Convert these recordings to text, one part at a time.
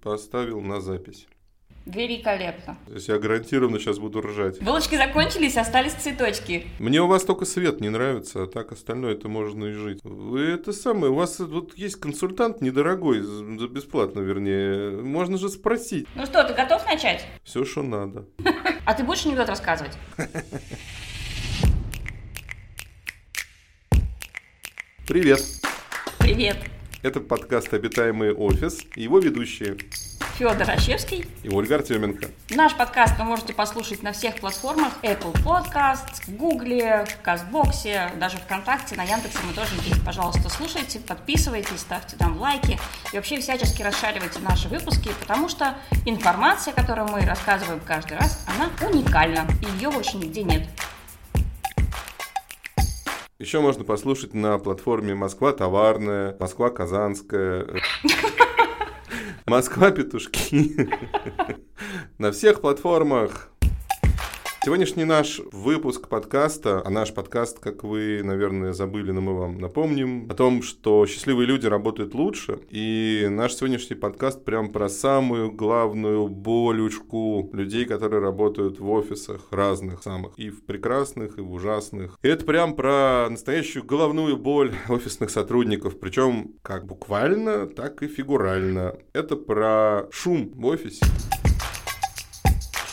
поставил на запись. Великолепно. То есть я гарантированно сейчас буду ржать. Булочки закончились, остались цветочки. Мне у вас только свет не нравится, а так остальное это можно и жить. Вы это самое, у вас вот есть консультант недорогой, бесплатно вернее. Можно же спросить. Ну что, ты готов начать? Все, что надо. А ты будешь анекдот рассказывать? Привет. Привет. Это подкаст «Обитаемый офис» и его ведущие Федор Рощевский. и Ольга Артеменко. Наш подкаст вы можете послушать на всех платформах Apple Podcast, в Казбоксе, даже ВКонтакте, на Яндексе мы тоже есть. Пожалуйста, слушайте, подписывайтесь, ставьте там лайки и вообще всячески расшаривайте наши выпуски, потому что информация, которую мы рассказываем каждый раз, она уникальна, и ее больше нигде нет. Еще можно послушать на платформе Москва товарная, Москва казанская, Москва петушки. На всех платформах. Сегодняшний наш выпуск подкаста, а наш подкаст, как вы, наверное, забыли, но мы вам напомним, о том, что счастливые люди работают лучше. И наш сегодняшний подкаст прям про самую главную болючку людей, которые работают в офисах разных самых. И в прекрасных, и в ужасных. И это прям про настоящую головную боль офисных сотрудников. Причем как буквально, так и фигурально. Это про шум в офисе.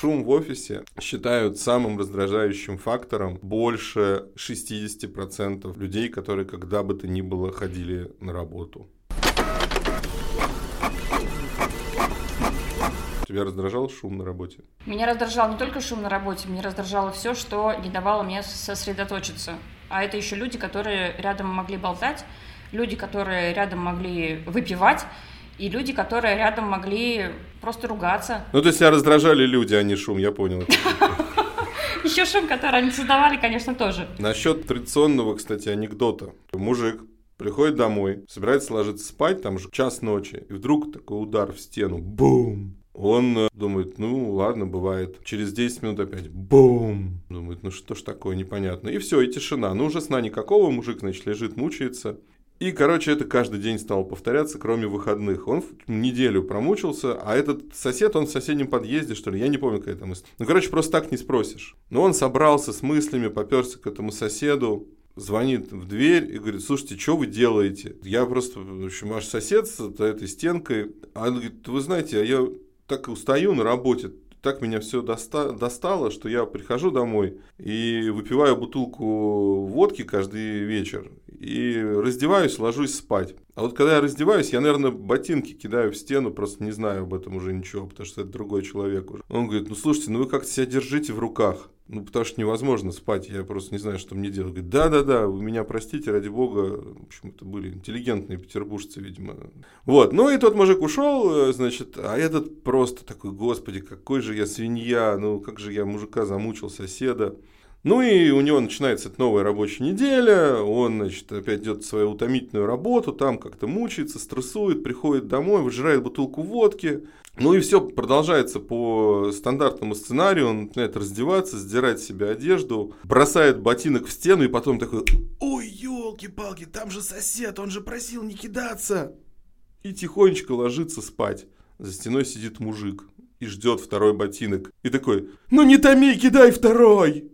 Шум в офисе считают самым раздражающим фактором больше 60% людей, которые когда бы то ни было ходили на работу. Тебя раздражал шум на работе? Меня раздражал не только шум на работе, меня раздражало все, что не давало мне сосредоточиться. А это еще люди, которые рядом могли болтать, люди, которые рядом могли выпивать, и люди, которые рядом могли просто ругаться. Ну, то есть тебя раздражали люди, а не шум, я понял. Еще шум, который они создавали, конечно, тоже. Насчет традиционного, кстати, анекдота. Мужик приходит домой, собирается ложиться спать, там же час ночи, и вдруг такой удар в стену, бум! Он э, думает, ну ладно, бывает. Через 10 минут опять бум! Думает, ну что ж такое, непонятно. И все, и тишина. Ну уже сна никакого, мужик, значит, лежит, мучается. И, короче, это каждый день стало повторяться, кроме выходных. Он неделю промучился, а этот сосед, он в соседнем подъезде, что ли, я не помню, какая там история. Ну, короче, просто так не спросишь. Но он собрался с мыслями, поперся к этому соседу, звонит в дверь и говорит, слушайте, что вы делаете? Я просто, в общем, ваш сосед с этой стенкой. А он говорит, вы знаете, а я так устаю на работе, так меня все доста достало, что я прихожу домой и выпиваю бутылку водки каждый вечер и раздеваюсь, ложусь спать. А вот когда я раздеваюсь, я, наверное, ботинки кидаю в стену, просто не знаю об этом уже ничего, потому что это другой человек уже. Он говорит, ну слушайте, ну вы как-то себя держите в руках. Ну, потому что невозможно спать, я просто не знаю, что мне делать. Говорит, да-да-да, вы меня простите, ради бога. В общем, это были интеллигентные петербуржцы, видимо. Вот, ну и тот мужик ушел, значит, а этот просто такой, господи, какой же я свинья, ну как же я мужика замучил, соседа. Ну и у него начинается эта новая рабочая неделя, он, значит, опять идет свою утомительную работу, там как-то мучается, стрессует, приходит домой, выжирает бутылку водки. Ну и все продолжается по стандартному сценарию, он начинает раздеваться, сдирать с себя одежду, бросает ботинок в стену и потом такой, ой, елки-палки, там же сосед, он же просил не кидаться. И тихонечко ложится спать. За стеной сидит мужик и ждет второй ботинок. И такой, ну не томи, кидай второй.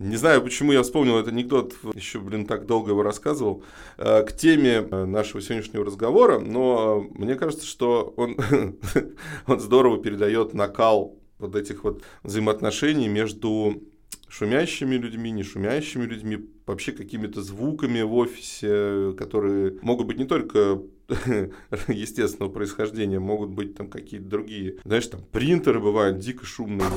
Не знаю, почему я вспомнил этот анекдот, еще, блин, так долго его рассказывал, э, к теме э, нашего сегодняшнего разговора, но мне кажется, что он, он здорово передает накал вот этих вот взаимоотношений между шумящими людьми, не шумящими людьми, вообще какими-то звуками в офисе, которые могут быть не только естественного происхождения, могут быть там какие-то другие. Знаешь, там принтеры бывают дико шумные.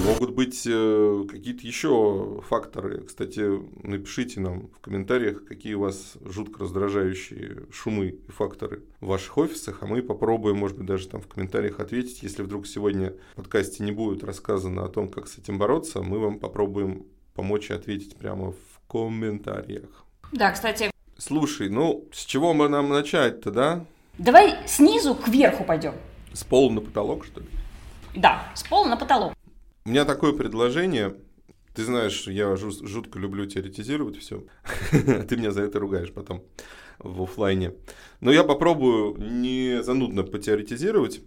Могут быть э, какие-то еще факторы. Кстати, напишите нам в комментариях, какие у вас жутко раздражающие шумы и факторы в ваших офисах, а мы попробуем, может быть, даже там в комментариях ответить. Если вдруг сегодня в подкасте не будет рассказано о том, как с этим бороться, мы вам попробуем помочь и ответить прямо в комментариях. Да, кстати, Слушай, ну с чего мы нам начать-то, да? давай снизу кверху пойдем. С пола на потолок, что ли? Да, с пола на потолок. У меня такое предложение. Ты знаешь, я жутко люблю теоретизировать все. Ты меня за это ругаешь потом в офлайне. Но я попробую не занудно потеоретизировать,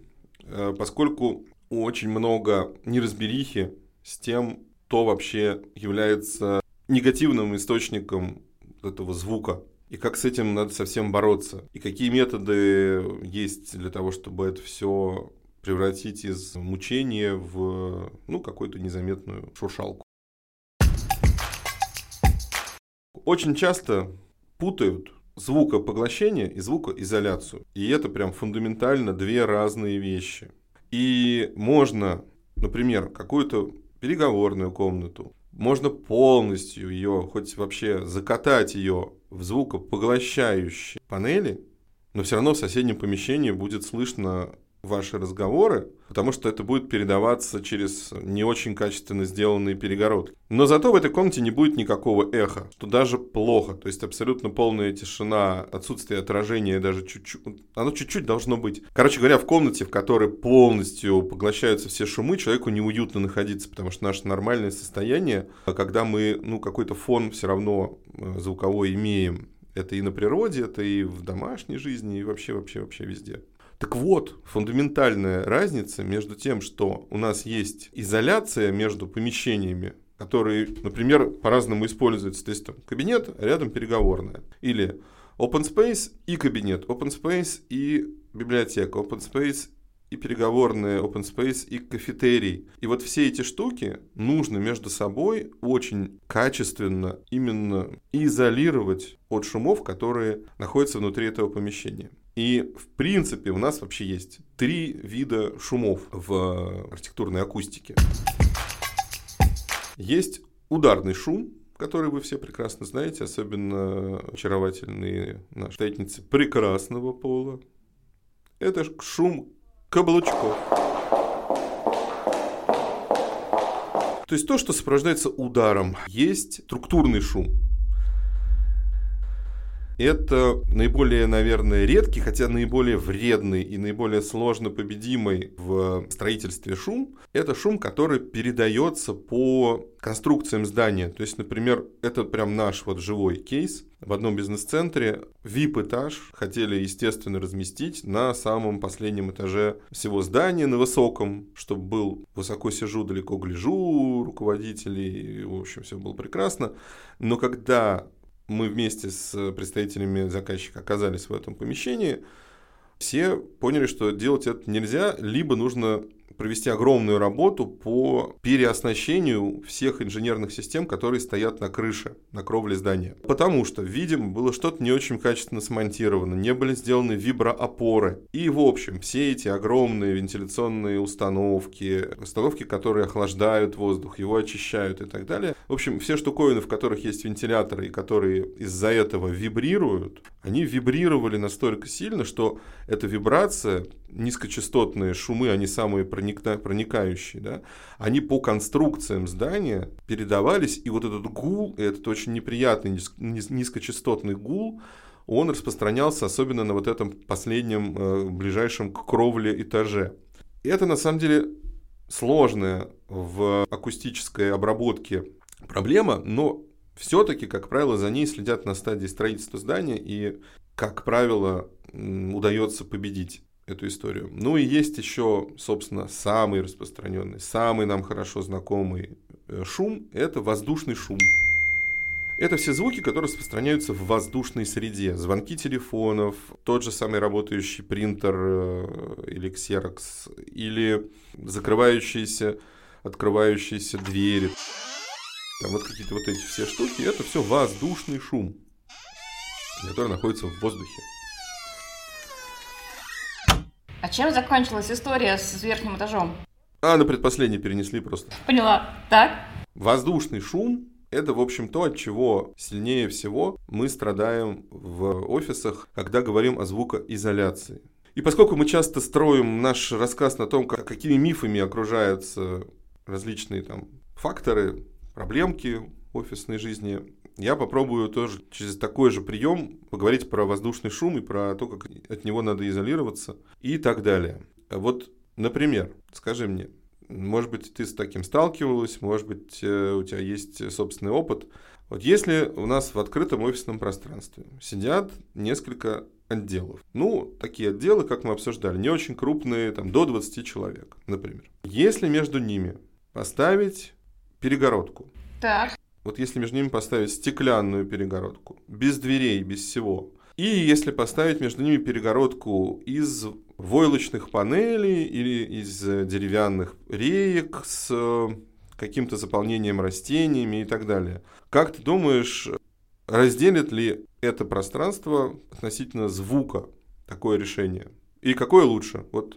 э, поскольку очень много неразберихи с тем, кто вообще является негативным источником этого звука. И как с этим надо совсем бороться. И какие методы есть для того, чтобы это все превратить из мучения в ну, какую-то незаметную шуршалку. Очень часто путают звукопоглощение и звукоизоляцию. И это прям фундаментально две разные вещи. И можно, например, какую-то переговорную комнату, можно полностью ее, хоть вообще закатать ее в звукопоглощающие панели, но все равно в соседнем помещении будет слышно ваши разговоры, потому что это будет передаваться через не очень качественно сделанные перегородки. Но зато в этой комнате не будет никакого эха, что даже плохо. То есть абсолютно полная тишина, отсутствие отражения даже чуть-чуть. Оно чуть-чуть должно быть. Короче говоря, в комнате, в которой полностью поглощаются все шумы, человеку неуютно находиться, потому что наше нормальное состояние, когда мы ну, какой-то фон все равно э, звуковой имеем, это и на природе, это и в домашней жизни, и вообще, вообще, вообще везде. Так вот, фундаментальная разница между тем, что у нас есть изоляция между помещениями, которые, например, по-разному используются. То есть там кабинет, а рядом переговорная. Или open space и кабинет, open space и библиотека, open space и переговорная, open space и кафетерий. И вот все эти штуки нужно между собой очень качественно именно изолировать от шумов, которые находятся внутри этого помещения. И, в принципе, у нас вообще есть три вида шумов в архитектурной акустике. Есть ударный шум, который вы все прекрасно знаете, особенно очаровательные наши читательницы прекрасного пола. Это шум каблучков. То есть то, что сопровождается ударом. Есть структурный шум. Это наиболее, наверное, редкий, хотя наиболее вредный и наиболее сложно победимый в строительстве шум. Это шум, который передается по конструкциям здания. То есть, например, это прям наш вот живой кейс. В одном бизнес-центре VIP-этаж хотели, естественно, разместить на самом последнем этаже всего здания, на высоком, чтобы был высоко сижу, далеко гляжу руководителей, в общем, все было прекрасно. Но когда мы вместе с представителями заказчика оказались в этом помещении, все поняли, что делать это нельзя, либо нужно провести огромную работу по переоснащению всех инженерных систем, которые стоят на крыше, на кровле здания. Потому что, видимо, было что-то не очень качественно смонтировано, не были сделаны виброопоры. И, в общем, все эти огромные вентиляционные установки, установки, которые охлаждают воздух, его очищают и так далее. В общем, все штуковины, в которых есть вентиляторы и которые из-за этого вибрируют, они вибрировали настолько сильно, что эта вибрация низкочастотные шумы, они самые проникна, проникающие, да, они по конструкциям здания передавались, и вот этот гул, этот очень неприятный низ, низкочастотный гул, он распространялся особенно на вот этом последнем, э, ближайшем к кровле этаже. И это на самом деле сложная в акустической обработке проблема, но все-таки, как правило, за ней следят на стадии строительства здания, и, как правило, удается победить эту историю. Ну и есть еще, собственно, самый распространенный, самый нам хорошо знакомый э, шум – это воздушный шум. Это все звуки, которые распространяются в воздушной среде. Звонки телефонов, тот же самый работающий принтер э, или ксерокс, или закрывающиеся, открывающиеся двери. Там вот какие-то вот эти все штуки, это все воздушный шум, который находится в воздухе. А чем закончилась история с верхним этажом? А, на предпоследний перенесли просто. Поняла. Так? Воздушный шум – это, в общем, то, от чего сильнее всего мы страдаем в офисах, когда говорим о звукоизоляции. И поскольку мы часто строим наш рассказ на том, как, какими мифами окружаются различные там факторы, проблемки офисной жизни, я попробую тоже через такой же прием поговорить про воздушный шум и про то, как от него надо изолироваться и так далее. Вот, например, скажи мне, Может быть, ты с таким сталкивалась, может быть, э, у тебя есть собственный опыт. Вот если у нас в открытом офисном пространстве сидят несколько отделов. Ну, такие отделы, как мы обсуждали, не очень крупные, там, до 20 человек, например. Если между ними поставить перегородку, Так. Вот если между ними поставить стеклянную перегородку, без дверей, без всего, и если поставить между ними перегородку из войлочных панелей или из деревянных реек с э, каким-то заполнением растениями и так далее. Как ты думаешь, разделит ли это пространство относительно звука такое решение? И какое лучше? Вот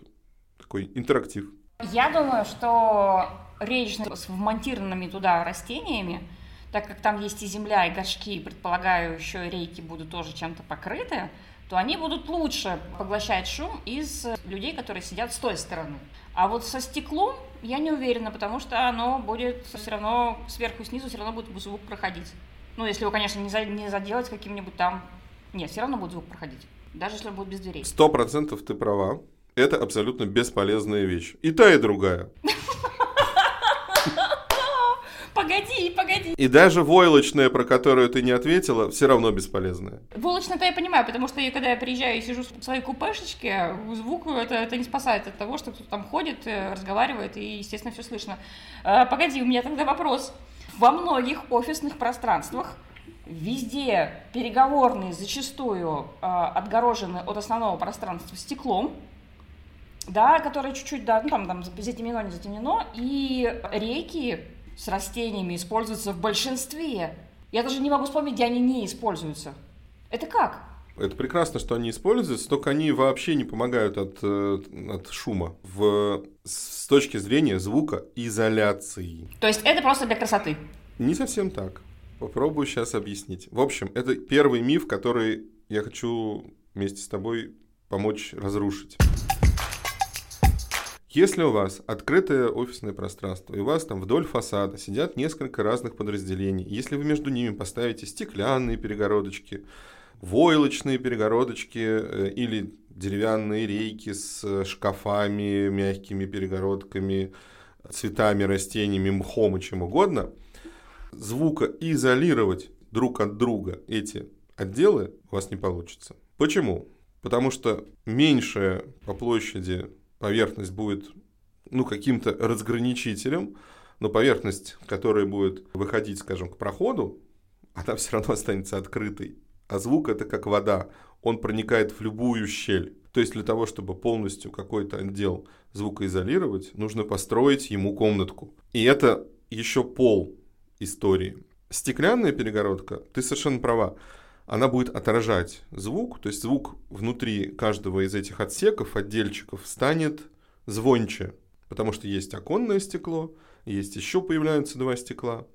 такой интерактив. Я думаю, что речь с вмонтированными туда растениями, так как там есть и земля, и горшки, и, предполагаю, еще и рейки будут тоже чем-то покрыты, то они будут лучше поглощать шум из людей, которые сидят с той стороны. А вот со стеклом я не уверена, потому что оно будет все равно сверху и снизу все равно будет звук проходить. Ну, если его, конечно, не, за, не заделать каким-нибудь там... Нет, все равно будет звук проходить. Даже если он будет без дверей. Сто процентов ты права. Это абсолютно бесполезная вещь. И та, и другая. Погоди, погоди. И даже войлочная, про которую ты не ответила, все равно бесполезная. Волочно-то я понимаю, потому что я, когда я приезжаю и сижу в своей купешечке, звук это, это не спасает от того, что кто-то там ходит, э, разговаривает, и, естественно, все слышно. А, погоди, у меня тогда вопрос. Во многих офисных пространствах везде переговорные зачастую э, отгорожены от основного пространства стеклом, да, которое чуть-чуть, да, ну, там, там затемнено, не затемнено, и рейки с растениями используются в большинстве. Я даже не могу вспомнить, где они не используются. Это как? Это прекрасно, что они используются, только они вообще не помогают от, э, от шума в, с точки зрения звукоизоляции. То есть это просто для красоты? Не совсем так. Попробую сейчас объяснить. В общем, это первый миф, который я хочу вместе с тобой помочь разрушить. Если у вас открытое офисное пространство, и у вас там вдоль фасада сидят несколько разных подразделений, если вы между ними поставите стеклянные перегородочки, войлочные перегородочки э, или деревянные рейки с шкафами, мягкими перегородками, цветами, растениями, мхом и чем угодно, звукоизолировать друг от друга эти отделы у вас не получится. Почему? Потому что меньшая по площади поверхность будет ну, каким-то разграничителем, но поверхность, которая будет выходить, скажем, к проходу, она все равно останется открытой. А звук это как вода, он проникает в любую щель. То есть для того, чтобы полностью какой-то отдел звукоизолировать, нужно построить ему комнатку. И это еще пол истории. Стеклянная перегородка, ты совершенно права, она будет отражать звук, то есть звук внутри каждого из этих отсеков, отдельчиков станет звонче, потому что есть оконное стекло, есть еще появляются два стекла.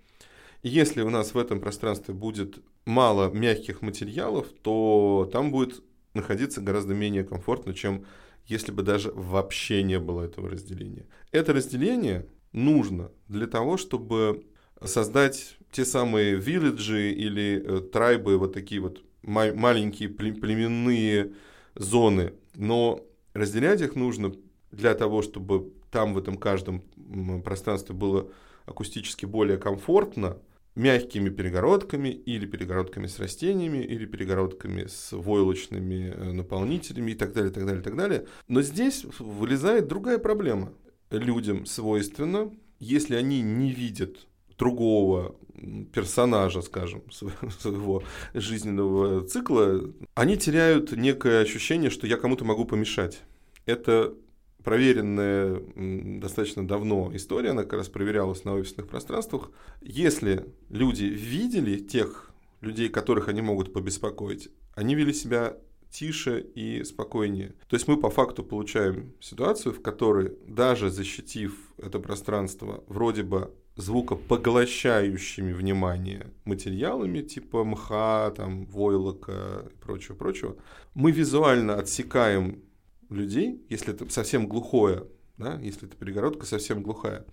И если у нас в этом пространстве будет мало мягких материалов, то там будет находиться гораздо менее комфортно, чем если бы даже вообще не было этого разделения. Это разделение нужно для того, чтобы создать те самые вилледжи или э, трайбы, вот такие вот ма- маленькие племенные зоны. Но разделять их нужно для того, чтобы там в этом каждом пространстве было акустически более комфортно, мягкими перегородками или перегородками с растениями или перегородками с войлочными э, наполнителями и так далее, так далее, так далее. Но здесь вылезает другая проблема. Людям свойственно, если они не видят другого персонажа, скажем, своего жизненного цикла, они теряют некое ощущение, что я кому-то могу помешать. Это проверенная достаточно давно история, она как раз проверялась на офисных пространствах. Если люди видели тех людей, которых они могут побеспокоить, они вели себя тише и спокойнее. То есть мы по факту получаем ситуацию, в которой даже защитив это пространство вроде бы звукопоглощающими внимание материалами типа мха, там, войлока и прочего, прочего, мы визуально отсекаем людей, если это совсем глухое, да, если эта перегородка совсем глухая,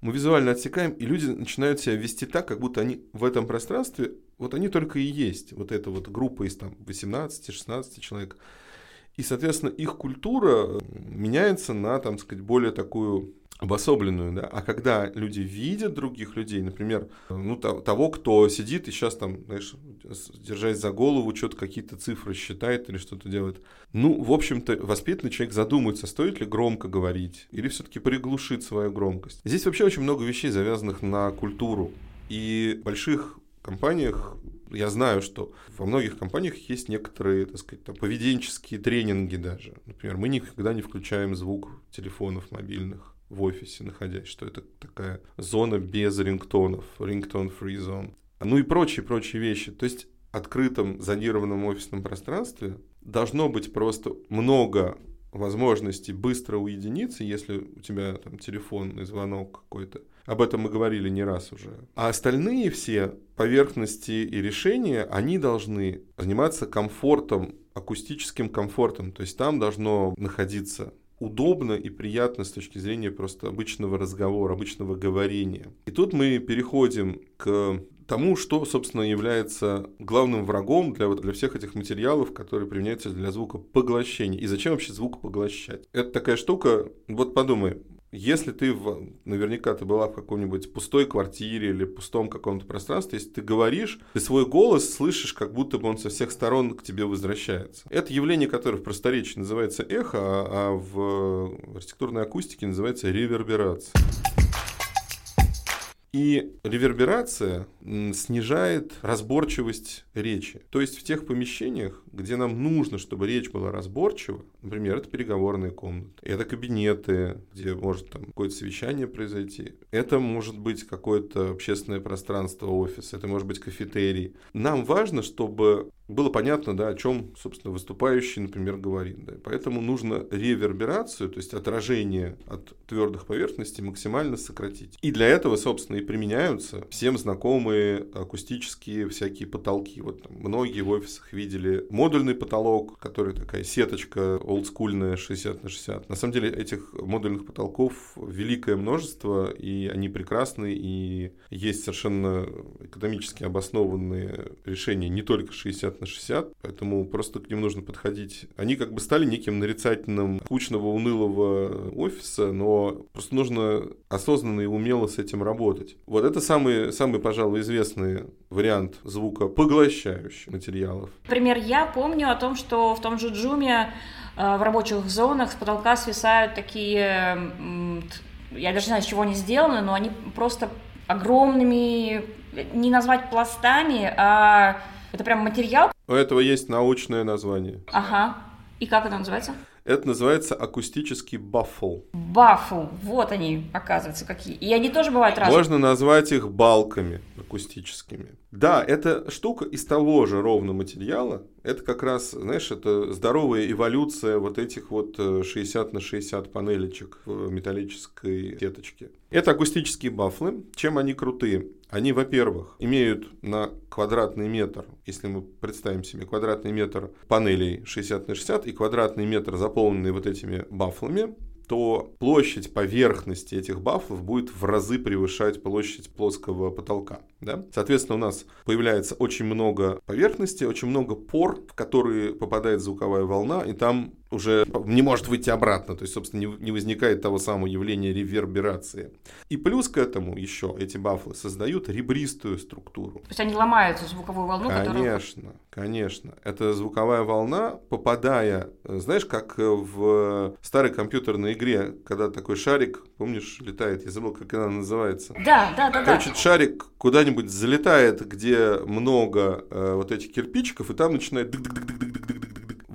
мы визуально отсекаем, и люди начинают себя вести так, как будто они в этом пространстве, вот они только и есть, вот эта вот группа из там 18-16 человек. И, соответственно, их культура меняется на, там сказать, более такую обособленную, да, а когда люди видят других людей, например, ну, того, кто сидит и сейчас там, знаешь, держась за голову, что-то какие-то цифры считает или что-то делает, ну, в общем-то, воспитанный человек задумается, стоит ли громко говорить или все-таки приглушить свою громкость. Здесь вообще очень много вещей, завязанных на культуру. И в больших компаниях я знаю, что во многих компаниях есть некоторые, так сказать, там, поведенческие тренинги даже. Например, мы никогда не включаем звук телефонов мобильных в офисе находясь, что это такая зона без рингтонов, рингтон-free zone. Ну и прочие-прочие вещи. То есть в открытом зонированном офисном пространстве должно быть просто много возможностей быстро уединиться, если у тебя там телефонный звонок какой-то. Об этом мы говорили не раз уже. А остальные все поверхности и решения, они должны заниматься комфортом, акустическим комфортом. То есть там должно находиться удобно и приятно с точки зрения просто обычного разговора, обычного говорения. И тут мы переходим к тому, что, собственно, является главным врагом для, для всех этих материалов, которые применяются для звукопоглощения. И зачем вообще звук поглощать? Это такая штука, вот подумай, если ты, в, наверняка ты была в какой-нибудь пустой квартире или пустом каком-то пространстве, если ты говоришь, ты свой голос слышишь, как будто бы он со всех сторон к тебе возвращается. Это явление, которое в просторечии называется эхо, а, а в архитектурной акустике называется реверберация. И реверберация снижает разборчивость речи. То есть в тех помещениях, где нам нужно, чтобы речь была разборчива, например, это переговорные комнаты, это кабинеты, где может там какое-то совещание произойти, это может быть какое-то общественное пространство, офис, это может быть кафетерий. Нам важно, чтобы было понятно, да, о чем, собственно, выступающий, например, говорит. Да. Поэтому нужно реверберацию, то есть отражение от твердых поверхностей максимально сократить. И для этого, собственно, и применяются всем знакомые акустические всякие потолки. Вот там, многие в офисах видели модульный потолок, который такая сеточка олдскульная 60 на 60. На самом деле этих модульных потолков великое множество, и они прекрасны, и есть совершенно экономически обоснованные решения не только 60 60 на 60, поэтому просто к ним нужно подходить. Они как бы стали неким нарицательным скучного, унылого офиса, но просто нужно осознанно и умело с этим работать. Вот это самый, самый пожалуй, известный вариант звука поглощающих материалов. Например, я помню о том, что в том же Джуме э, в рабочих зонах с потолка свисают такие, я даже не знаю, с чего они сделаны, но они просто огромными, не назвать пластами, а это прям материал? У этого есть научное название. Ага. И как это называется? Это называется акустический баффл. Баффл. Вот они, оказывается, какие. И они тоже бывают разные. Можно назвать их балками акустическими. Да, это штука из того же ровно материала. Это как раз, знаешь, это здоровая эволюция вот этих вот 60 э, на 60 панелечек в металлической сеточке. Это акустические бафлы. Чем они крутые? Они, во-первых, имеют на квадратный метр, если мы представим себе квадратный метр панелей 60 на 60 и квадратный метр, заполненный вот этими бафлами, то площадь поверхности этих бафлов будет в разы превышать площадь плоского потолка. Да? Соответственно, у нас появляется очень много поверхности, очень много пор, в которые попадает звуковая волна, и там уже не может выйти обратно, то есть, собственно, не, не возникает того самого явления реверберации. И плюс к этому еще эти бафлы создают ребристую структуру. То есть они ломают звуковую волну, Конечно, которую... конечно. Это звуковая волна, попадая, знаешь, как в старой компьютерной игре, когда такой шарик, помнишь, летает, я забыл, как она называется. Да, да, да. Короче, да. шарик куда-нибудь залетает, где много э, вот этих кирпичиков, и там начинает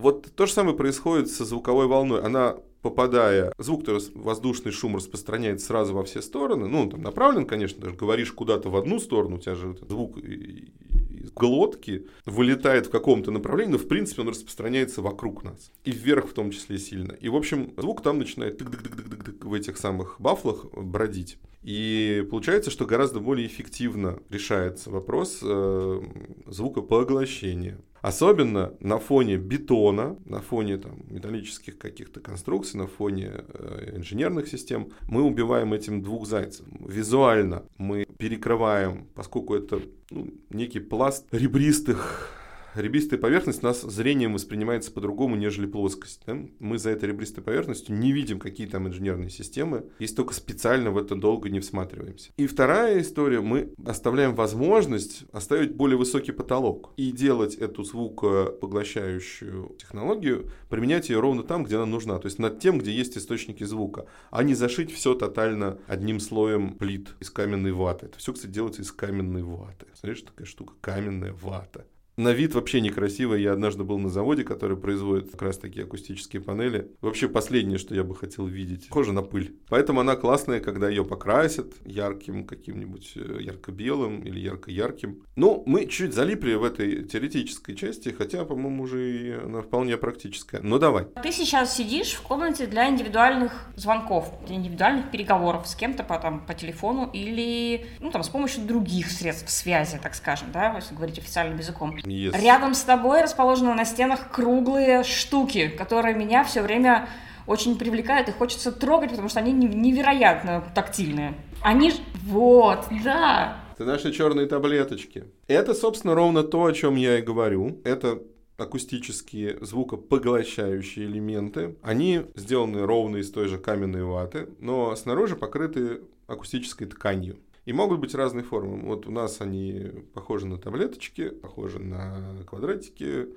вот то же самое происходит со звуковой волной. Она попадая, звук воздушный шум распространяется сразу во все стороны. Ну, он там направлен, конечно, даже говоришь куда-то в одну сторону, у тебя же звук из глотки вылетает в каком-то направлении, но в принципе он распространяется вокруг нас. И вверх в том числе сильно. И, в общем, звук там начинает в этих самых бафлах бродить. И получается, что гораздо более эффективно решается вопрос э, звукопоглощения. Особенно на фоне бетона, на фоне там, металлических каких-то конструкций, на фоне э, инженерных систем, мы убиваем этим двух зайцев. Визуально мы перекрываем, поскольку это ну, некий пласт ребристых ребристая поверхность нас зрением воспринимается по-другому, нежели плоскость. Да? Мы за этой ребристой поверхностью не видим, какие там инженерные системы, если только специально в это долго не всматриваемся. И вторая история, мы оставляем возможность оставить более высокий потолок и делать эту звукопоглощающую технологию, применять ее ровно там, где она нужна, то есть над тем, где есть источники звука, а не зашить все тотально одним слоем плит из каменной ваты. Это все, кстати, делается из каменной ваты. Смотришь, такая штука, каменная вата. На вид вообще некрасиво. Я однажды был на заводе, который производит как раз такие акустические панели. Вообще последнее, что я бы хотел видеть. Похоже на пыль. Поэтому она классная, когда ее покрасят ярким каким-нибудь э, ярко-белым или ярко-ярким. Ну, мы чуть залипли в этой теоретической части, хотя, по-моему, уже и она вполне практическая. Ну, давай. Ты сейчас сидишь в комнате для индивидуальных звонков, для индивидуальных переговоров с кем-то по, там, по телефону или ну, там, с помощью других средств связи, так скажем, да, если говорить официальным языком. Yes. Рядом с тобой расположены на стенах круглые штуки, которые меня все время очень привлекают и хочется трогать, потому что они невероятно тактильные. Они... Вот, да. Это наши черные таблеточки. Это, собственно, ровно то, о чем я и говорю. Это акустические звукопоглощающие элементы. Они сделаны ровно из той же каменной ваты, но снаружи покрыты акустической тканью. И могут быть разные формы. Вот у нас они похожи на таблеточки, похожи на квадратики,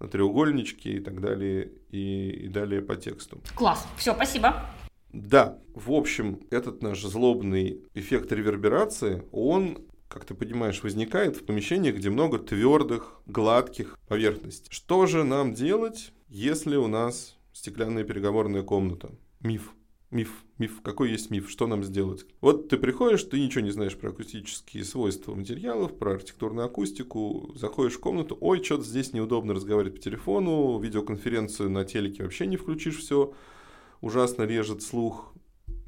на треугольнички и так далее, и, и далее по тексту. Класс. Все, спасибо. Да, в общем, этот наш злобный эффект реверберации, он как ты понимаешь, возникает в помещениях, где много твердых, гладких поверхностей. Что же нам делать, если у нас стеклянная переговорная комната? Миф. Миф, миф, какой есть миф, что нам сделать? Вот ты приходишь, ты ничего не знаешь про акустические свойства материалов, про архитектурную акустику, заходишь в комнату, ой, что-то здесь неудобно разговаривать по телефону, видеоконференцию на телеке вообще не включишь все, ужасно режет слух.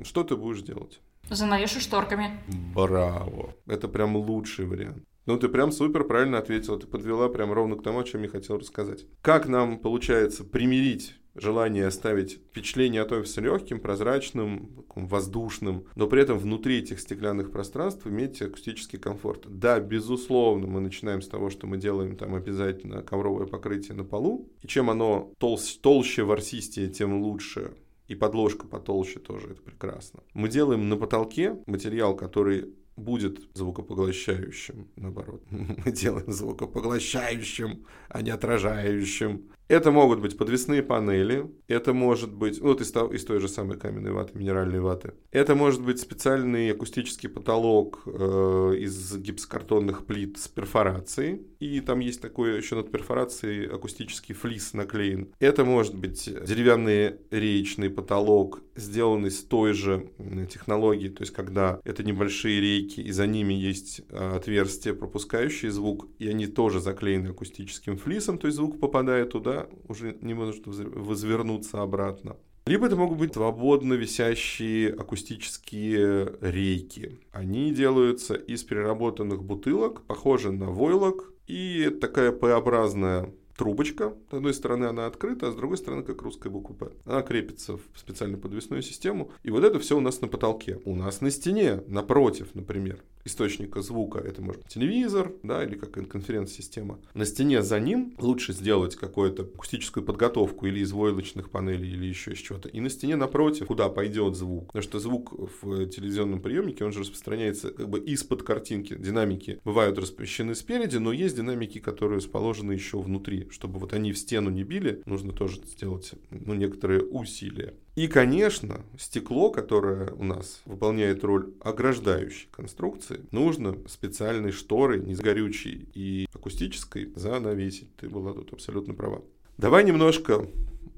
Что ты будешь делать? Занавешу шторками. Браво. Это прям лучший вариант. Ну, ты прям супер правильно ответила. Ты подвела прям ровно к тому, о чем я хотел рассказать. Как нам получается примирить желание оставить впечатление о том с легким, прозрачным, воздушным, но при этом внутри этих стеклянных пространств иметь акустический комфорт. Да, безусловно, мы начинаем с того, что мы делаем там обязательно ковровое покрытие на полу, и чем оно толще, толще ворсистее, тем лучше. И подложка потолще тоже, это прекрасно. Мы делаем на потолке материал, который будет звукопоглощающим, наоборот. Мы делаем звукопоглощающим, а не отражающим. Это могут быть подвесные панели, это может быть, ну, вот из, из той же самой каменной ваты, минеральной ваты. Это может быть специальный акустический потолок э, из гипсокартонных плит с перфорацией, и там есть такой еще над перфорацией акустический флис наклеен. Это может быть деревянный реечный потолок, сделанный с той же технологией, то есть когда это небольшие рейки, и за ними есть э, отверстия, пропускающие звук, и они тоже заклеены акустическим флисом, то есть звук попадает туда, уже не может возвернуться обратно. Либо это могут быть свободно висящие акустические рейки. Они делаются из переработанных бутылок, похожи на войлок, и такая П-образная трубочка. С одной стороны она открыта, а с другой стороны как русская буква П. Она крепится в специальную подвесную систему. И вот это все у нас на потолке. У нас на стене, напротив, например, источника звука, это может быть телевизор, да, или как конференц-система. На стене за ним лучше сделать какую-то акустическую подготовку или из войлочных панелей, или еще из чего-то. И на стене напротив, куда пойдет звук. Потому что звук в телевизионном приемнике, он же распространяется как бы из-под картинки. Динамики бывают распущены спереди, но есть динамики, которые расположены еще внутри. Чтобы вот они в стену не били, нужно тоже сделать ну, некоторые усилия. И, конечно, стекло, которое у нас выполняет роль ограждающей конструкции, нужно специальной шторой, не горючей и акустической, занавесить. Ты была тут абсолютно права. Давай немножко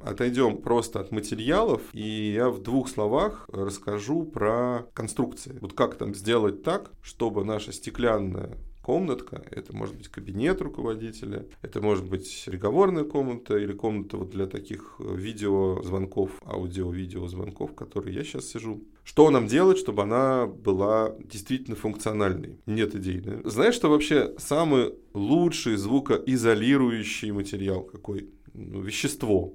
отойдем просто от материалов, и я в двух словах расскажу про конструкции. Вот как там сделать так, чтобы наша стеклянная комнатка, это может быть кабинет руководителя, это может быть переговорная комната или комната вот для таких э, видеозвонков, аудио-видеозвонков, в которой я сейчас сижу. Что нам делать, чтобы она была действительно функциональной? Нет идей, да? Знаешь, что вообще самый лучший звукоизолирующий материал какой? Ну, вещество.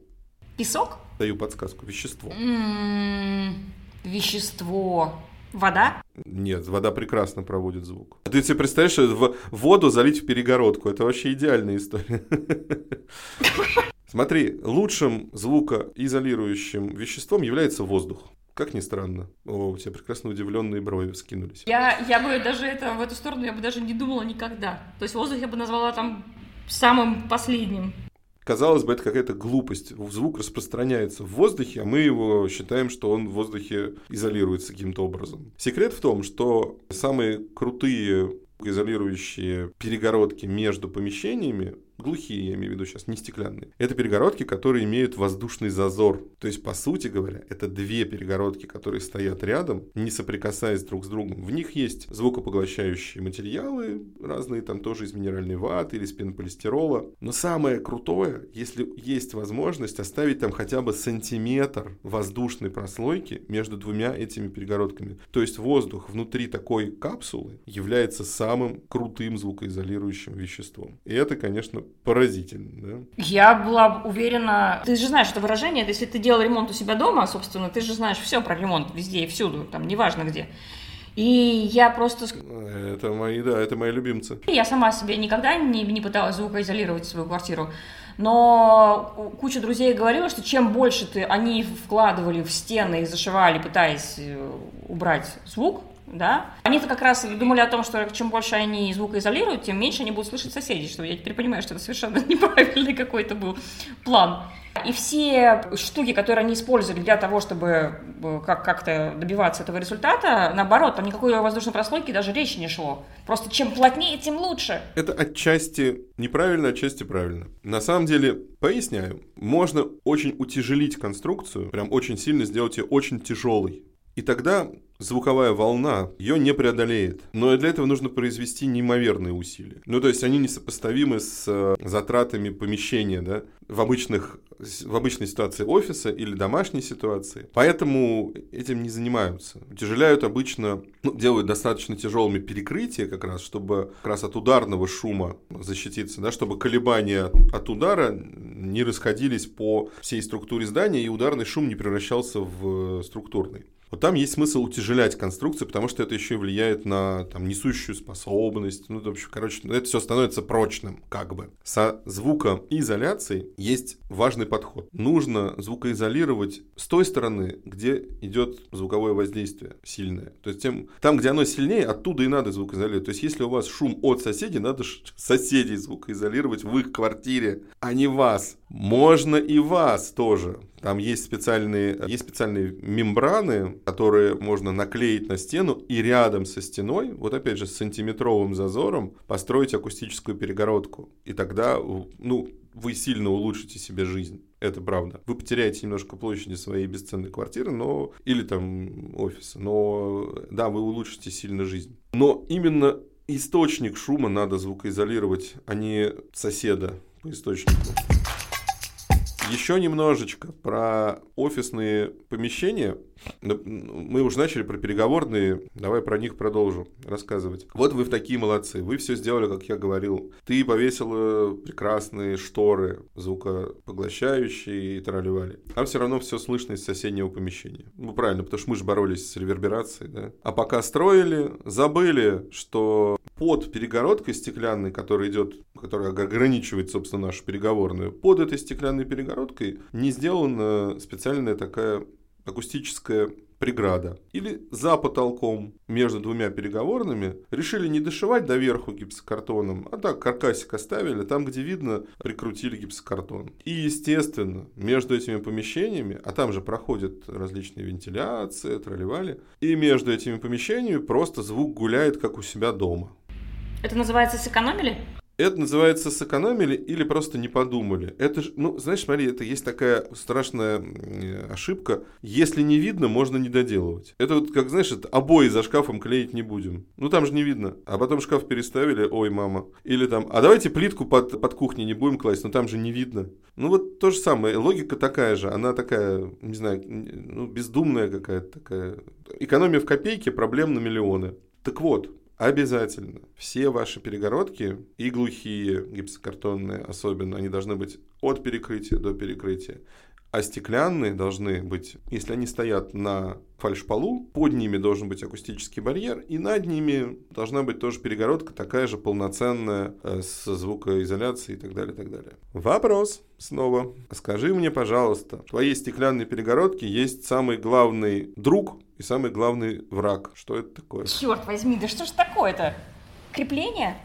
Песок? Даю подсказку. Вещество. М-м, вещество. Вода? Нет, вода прекрасно проводит звук. Ты себе представляешь, в воду залить в перегородку? Это вообще идеальная история. Смотри, лучшим звукоизолирующим веществом является воздух. Как ни странно. О, у тебя прекрасно удивленные брови вскинулись. Я, я бы даже это, в эту сторону я бы даже не думала никогда. То есть воздух я бы назвала там самым последним. Казалось бы, это какая-то глупость. Звук распространяется в воздухе, а мы его считаем, что он в воздухе изолируется каким-то образом. Секрет в том, что самые крутые изолирующие перегородки между помещениями глухие, я имею в виду сейчас, не стеклянные. Это перегородки, которые имеют воздушный зазор. То есть, по сути говоря, это две перегородки, которые стоят рядом, не соприкасаясь друг с другом. В них есть звукопоглощающие материалы, разные там тоже из минеральной ваты или из пенополистирола. Но самое крутое, если есть возможность оставить там хотя бы сантиметр воздушной прослойки между двумя этими перегородками. То есть воздух внутри такой капсулы является самым крутым звукоизолирующим веществом. И это, конечно, поразительно, да? Я была уверена... Ты же знаешь это выражение, если ты делал ремонт у себя дома, собственно, ты же знаешь все про ремонт везде и всюду, там, неважно где. И я просто... Это мои, да, это мои любимцы. Я сама себе никогда не, не пыталась звукоизолировать свою квартиру. Но куча друзей говорила, что чем больше ты, они вкладывали в стены и зашивали, пытаясь э, убрать звук, да, они-то как раз думали о том, что чем больше они звукоизолируют, тем меньше они будут слышать соседей, что я теперь понимаю, что это совершенно неправильный какой-то был план. И все штуки, которые они использовали для того, чтобы э, как- как-то добиваться этого результата, наоборот, там никакой воздушной прослойки даже речи не шло. Просто чем плотнее, тем лучше. Это отчасти неправильно, отчасти правильно. На самом деле, поясняю, можно очень утяжелить конструкцию, прям очень сильно сделать ее очень тяжелой. И тогда звуковая волна ее не преодолеет. Но для этого нужно произвести неимоверные усилия. Ну, то есть они несопоставимы с э, затратами помещения, да, в обычных в обычной ситуации офиса или домашней ситуации. Поэтому этим не занимаются. Утяжеляют обычно, ну, делают достаточно тяжелыми перекрытия как раз, чтобы как раз от ударного шума защититься, да, чтобы колебания от удара не расходились по всей структуре здания и ударный шум не превращался в структурный. Вот там есть смысл утяжелять конструкцию, потому что это еще влияет на там, несущую способность. Ну, в общем, короче, это все становится прочным, как бы. Со звукоизоляцией есть важный подход. Нужно звукоизолировать с той стороны, где идет звуковое воздействие сильное. То есть тем, там, где оно сильнее, оттуда и надо звукоизолировать. То есть если у вас шум от соседей, надо соседей звукоизолировать в их квартире, а не вас. Можно и вас тоже. Там есть специальные, есть специальные мембраны, которые можно наклеить на стену и рядом со стеной, вот опять же с сантиметровым зазором, построить акустическую перегородку. И тогда, ну, вы сильно улучшите себе жизнь. Это правда. Вы потеряете немножко площади своей бесценной квартиры, но или там офиса, но да, вы улучшите сильно жизнь. Но именно источник шума надо звукоизолировать, а не соседа по источнику. Еще немножечко про офисные помещения. Мы уже начали про переговорные, давай про них продолжу рассказывать. Вот вы в такие молодцы, вы все сделали, как я говорил. Ты повесила прекрасные шторы, звукопоглощающие и тролливали. А все равно все слышно из соседнего помещения. Ну, правильно, потому что мы же боролись с реверберацией, да? А пока строили, забыли, что под перегородкой стеклянной, которая идет, которая ограничивает, собственно, нашу переговорную, под этой стеклянной перегородкой не сделана специальная такая акустическая преграда. Или за потолком между двумя переговорными решили не дошивать доверху гипсокартоном, а так каркасик оставили, там, где видно, прикрутили гипсокартон. И, естественно, между этими помещениями, а там же проходят различные вентиляции, тролливали, и между этими помещениями просто звук гуляет, как у себя дома. Это называется сэкономили? Это называется сэкономили или просто не подумали. Это ж, ну, знаешь, смотри, это есть такая страшная ошибка. Если не видно, можно не доделывать. Это вот, как, знаешь, это обои за шкафом клеить не будем. Ну, там же не видно. А потом шкаф переставили, ой, мама. Или там, а давайте плитку под, под кухней не будем класть, но там же не видно. Ну, вот то же самое. Логика такая же. Она такая, не знаю, ну, бездумная какая-то такая. Экономия в копейке, проблем на миллионы. Так вот, Обязательно. Все ваши перегородки, и глухие, гипсокартонные особенно, они должны быть от перекрытия до перекрытия. А стеклянные должны быть, если они стоят на фальшполу, под ними должен быть акустический барьер, и над ними должна быть тоже перегородка, такая же полноценная, э, с звукоизоляцией и так далее, и так далее. Вопрос снова. Скажи мне, пожалуйста, в твоей стеклянной перегородке есть самый главный друг и самый главный враг. Что это такое? Черт возьми, да что ж такое-то? Крепление?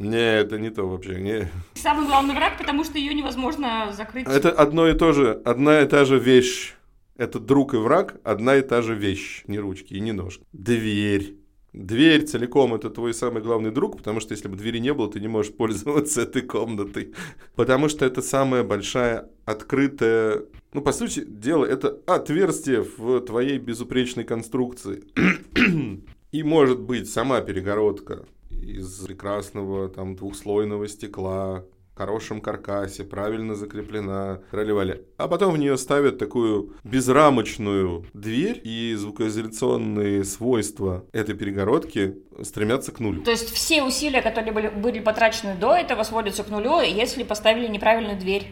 Не, это не то вообще. Не. Самый главный враг, потому что ее невозможно закрыть. Это одно и то же, одна и та же вещь. Это друг и враг, одна и та же вещь. Не ручки и не ножки. Дверь. Дверь целиком это твой самый главный друг, потому что если бы двери не было, ты не можешь пользоваться этой комнатой. Потому что это самая большая открытая... Ну, по сути дела, это отверстие в твоей безупречной конструкции. И может быть сама перегородка из прекрасного там двухслойного стекла, хорошем каркасе, правильно закреплена, тролливали. А потом в нее ставят такую безрамочную дверь, и звукоизоляционные свойства этой перегородки стремятся к нулю. То есть все усилия, которые были, были потрачены до этого, сводятся к нулю, если поставили неправильную дверь.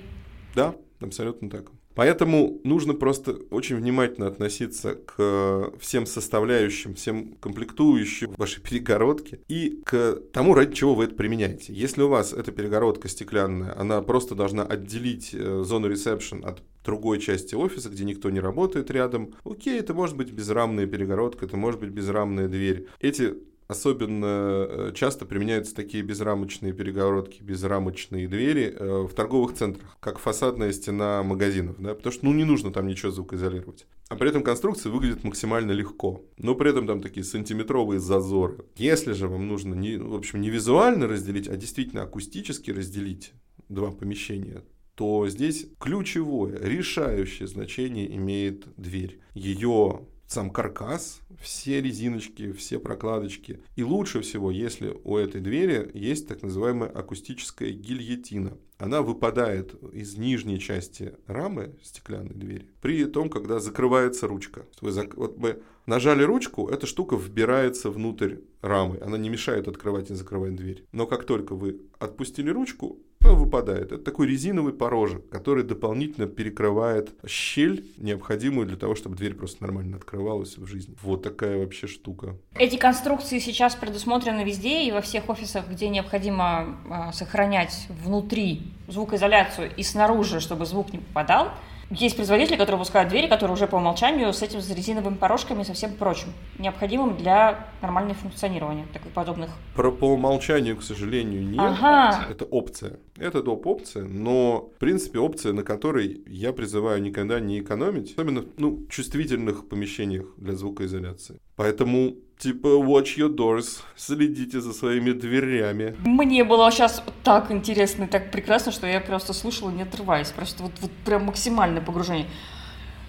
Да, абсолютно так. Поэтому нужно просто очень внимательно относиться к всем составляющим, всем комплектующим вашей перегородки и к тому, ради чего вы это применяете. Если у вас эта перегородка стеклянная, она просто должна отделить э, зону ресепшн от другой части офиса, где никто не работает рядом. Окей, это может быть безрамная перегородка, это может быть безрамная дверь. Эти Особенно э, часто применяются такие безрамочные перегородки, безрамочные двери э, в торговых центрах, как фасадная стена магазинов, да, потому что ну, не нужно там ничего звукоизолировать. А при этом конструкция выглядит максимально легко, но при этом там такие сантиметровые зазоры. Если же вам нужно, не, в общем, не визуально разделить, а действительно акустически разделить два помещения, то здесь ключевое, решающее значение имеет дверь. Ее сам каркас, все резиночки, все прокладочки. И лучше всего, если у этой двери есть так называемая акустическая гильотина. Она выпадает из нижней части рамы стеклянной двери при том, когда закрывается ручка. Вы, зак... вот вы нажали ручку, эта штука вбирается внутрь рамы. Она не мешает открывать и закрывать дверь. Но как только вы отпустили ручку, выпадает. Это такой резиновый порожек, который дополнительно перекрывает щель, необходимую для того, чтобы дверь просто нормально открывалась в жизни. Вот такая вообще штука. Эти конструкции сейчас предусмотрены везде и во всех офисах, где необходимо э, сохранять внутри звукоизоляцию и снаружи, чтобы звук не попадал. Есть производители, которые выпускают двери, которые уже по умолчанию с этим с резиновыми порожками и со всем прочим, необходимым для нормального функционирования таких подобных. Про по умолчанию, к сожалению, нет. Ага. Это опция. Это доп. опция, но, в принципе, опция, на которой я призываю никогда не экономить, особенно ну, чувствительных помещениях для звукоизоляции. Поэтому Типа, watch your doors, следите за своими дверями. Мне было сейчас так интересно и так прекрасно, что я просто слушала, не отрываясь. Просто вот, вот прям максимальное погружение.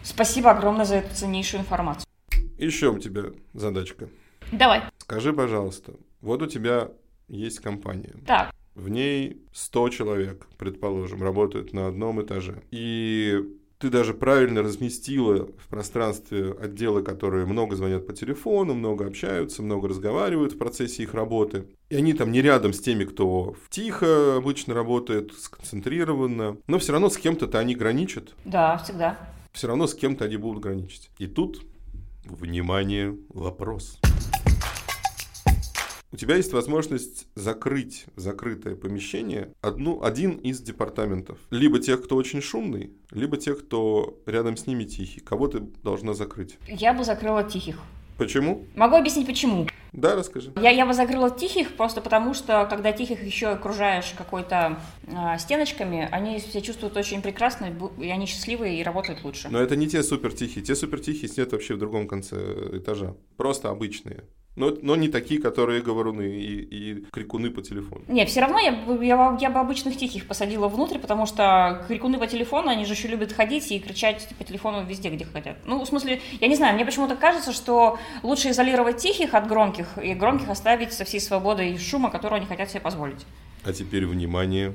Спасибо огромное за эту ценнейшую информацию. Еще у тебя задачка. Давай. Скажи, пожалуйста, вот у тебя есть компания. Так. В ней 100 человек, предположим, работают на одном этаже. И ты даже правильно разместила в пространстве отделы, которые много звонят по телефону, много общаются, много разговаривают в процессе их работы. И они там не рядом с теми, кто тихо обычно работает, сконцентрированно. Но все равно с кем-то-то они граничат. Да, всегда. Все равно с кем-то они будут граничить. И тут, внимание, вопрос. У тебя есть возможность закрыть закрытое помещение одну, один из департаментов. Либо тех, кто очень шумный, либо тех, кто рядом с ними тихий. Кого ты должна закрыть? Я бы закрыла тихих. Почему? Могу объяснить почему. Да, расскажи. Я, я бы закрыла тихих просто потому, что когда тихих еще окружаешь какой-то э, стеночками, они себя чувствуют очень прекрасно, и они счастливые и работают лучше. Но это не те супер тихие. Те супер тихие сидят вообще в другом конце этажа. Просто обычные. Но, но не такие, которые говоруны и, и крикуны по телефону. Не, все равно я, я, я бы обычных тихих посадила внутрь, потому что крикуны по телефону, они же еще любят ходить и кричать по телефону везде, где хотят. Ну, в смысле, я не знаю, мне почему-то кажется, что лучше изолировать тихих от громких и громких оставить со всей свободой шума, которого они хотят себе позволить. А теперь, внимание,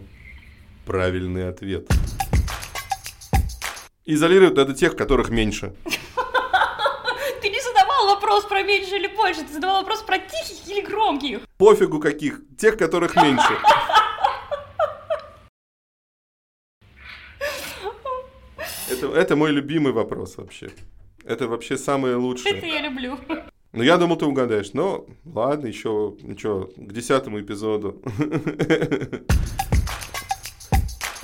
правильный ответ. Изолируют это тех, которых меньше вопрос про меньше или больше, ты задавал вопрос про тихих или громких. Пофигу каких, тех, которых меньше. Это, это мой любимый вопрос вообще. Это вообще самое лучшее. Это я люблю. Ну, я думал, ты угадаешь. Но ладно, еще, ничего, к десятому эпизоду.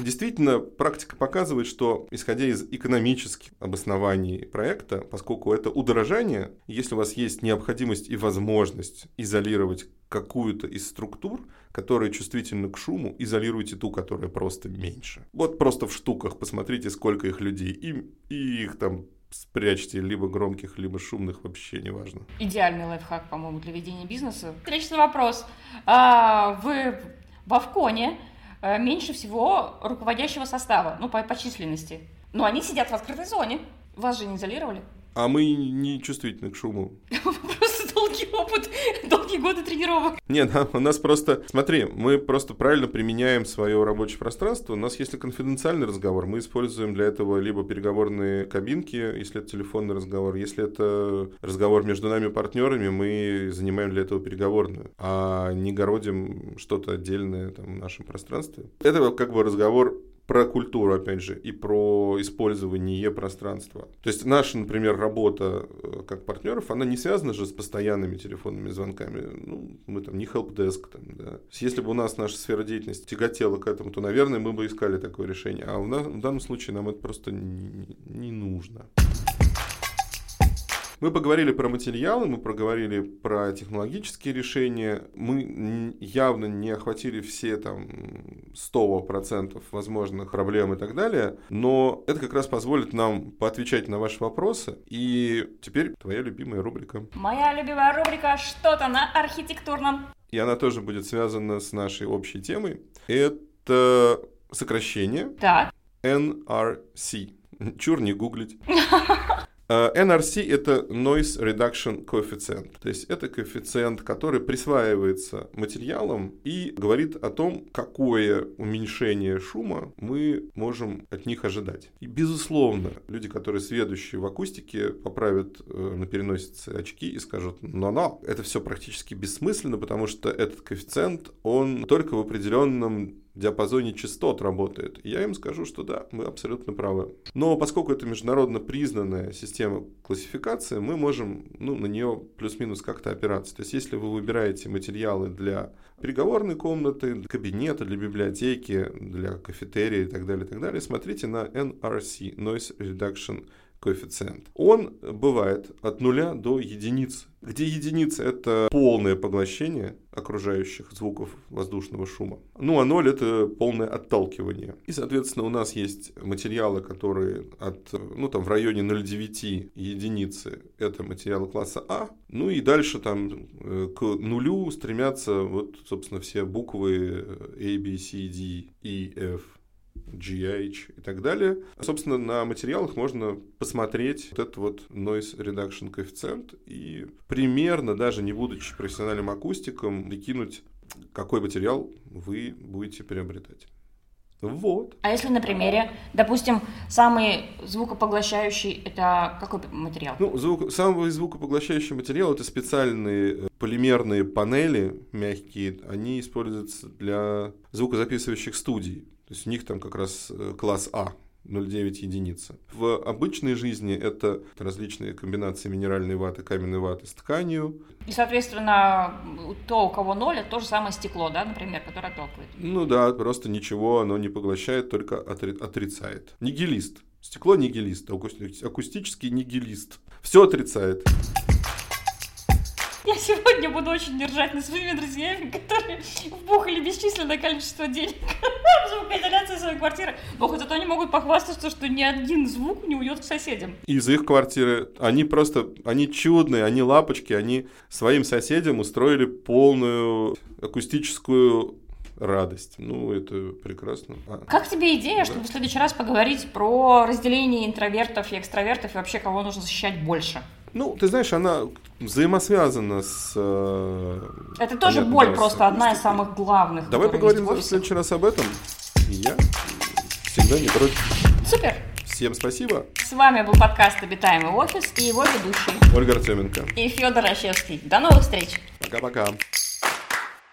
Действительно, практика показывает, что исходя из экономических обоснований проекта, поскольку это удорожание, если у вас есть необходимость и возможность изолировать какую-то из структур, которые чувствительны к шуму, изолируйте ту, которая просто меньше. Вот просто в штуках посмотрите, сколько их людей, и, и их там спрячьте либо громких, либо шумных, вообще не важно. Идеальный лайфхак, по-моему, для ведения бизнеса. Встречный вопрос. А, вы в Авконе меньше всего руководящего состава, ну, по, по численности. Но они сидят в открытой зоне. Вас же не изолировали. А мы не чувствительны к шуму. Долгий опыт, долгие годы тренировок. Нет, у нас просто, смотри, мы просто правильно применяем свое рабочее пространство. У нас, если конфиденциальный разговор, мы используем для этого либо переговорные кабинки, если это телефонный разговор. Если это разговор между нами партнерами, мы занимаем для этого переговорную, а не городим что-то отдельное там, в нашем пространстве. Это как бы разговор про культуру, опять же, и про использование пространства. То есть наша, например, работа э, как партнеров, она не связана же с постоянными телефонными звонками. Ну, мы там не helpdesk. Там, да. Если бы у нас наша сфера деятельности тяготела к этому, то, наверное, мы бы искали такое решение. А в, на, в данном случае нам это просто не, не нужно. Мы поговорили про материалы, мы проговорили про технологические решения. Мы явно не охватили все там 100% возможных проблем и так далее, но это как раз позволит нам поотвечать на ваши вопросы. И теперь твоя любимая рубрика. Моя любимая рубрика «Что-то на архитектурном». И она тоже будет связана с нашей общей темой. Это сокращение. Так. NRC. Чур не гуглить. Э, NRC — это Noise Reduction Coefficient, то есть это коэффициент, который присваивается материалам и говорит о том, какое уменьшение шума мы можем от них ожидать. И, безусловно, люди, которые сведущие в акустике, поправят э, на переносице очки и скажут, но-но, это все практически бессмысленно, потому что этот коэффициент, он только в определенном диапазоне частот работает. Я им скажу, что да, мы абсолютно правы. Но поскольку это международно признанная система классификации, мы можем ну, на нее плюс-минус как-то опираться. То есть если вы выбираете материалы для переговорной комнаты, для кабинета, для библиотеки, для кафетерия и так далее, и так далее, смотрите на NRC, Noise Reduction коэффициент. Он бывает от нуля до единицы, где единица — это полное поглощение окружающих звуков воздушного шума. Ну, а ноль — это полное отталкивание. И, соответственно, у нас есть материалы, которые от, ну, там, в районе 0,9 единицы — это материалы класса А. Ну, и дальше там э, к нулю стремятся вот, собственно, все буквы A, B, C, D, E, F, GH и так далее. Собственно, на материалах можно посмотреть вот этот вот noise reduction коэффициент и примерно, даже не будучи профессиональным акустиком, прикинуть, какой материал вы будете приобретать. Вот. А если на примере, допустим, самый звукопоглощающий это какой материал? Ну, звук, самый звукопоглощающий материал это специальные э, полимерные панели мягкие. Они используются для звукозаписывающих студий. То есть у них там как раз э, класс А, 0,9 единица. В обычной жизни это различные комбинации минеральной ваты, каменной ваты с тканью. И, соответственно, то, у кого ноль, это то же самое стекло, да, например, которое отталкивает. Ну да, просто ничего оно не поглощает, только отри- отрицает. Нигилист. Стекло нигилист, акустический нигилист. Все отрицает. Я сегодня буду очень держать на своими друзьями, которые вбухали бесчисленное количество денег в звукоизоляции своей квартиры. Но хоть зато они могут похвастаться, что ни один звук не уйдет к соседям. Из их квартиры. Они просто, они чудные, они лапочки, они своим соседям устроили полную акустическую радость. Ну, это прекрасно. А. Как тебе идея, да. чтобы в следующий раз поговорить про разделение интровертов и экстравертов и вообще кого нужно защищать больше? Ну, ты знаешь, она взаимосвязана с... Э, Это тоже боль, да, просто одна из самых главных. Давай поговорим в, следующий раз об этом. Я всегда не против. Супер. Всем спасибо. С вами был подкаст «Обитаемый офис» и его ведущий Ольга Артеменко и Федор Рощевский. До новых встреч. Пока-пока.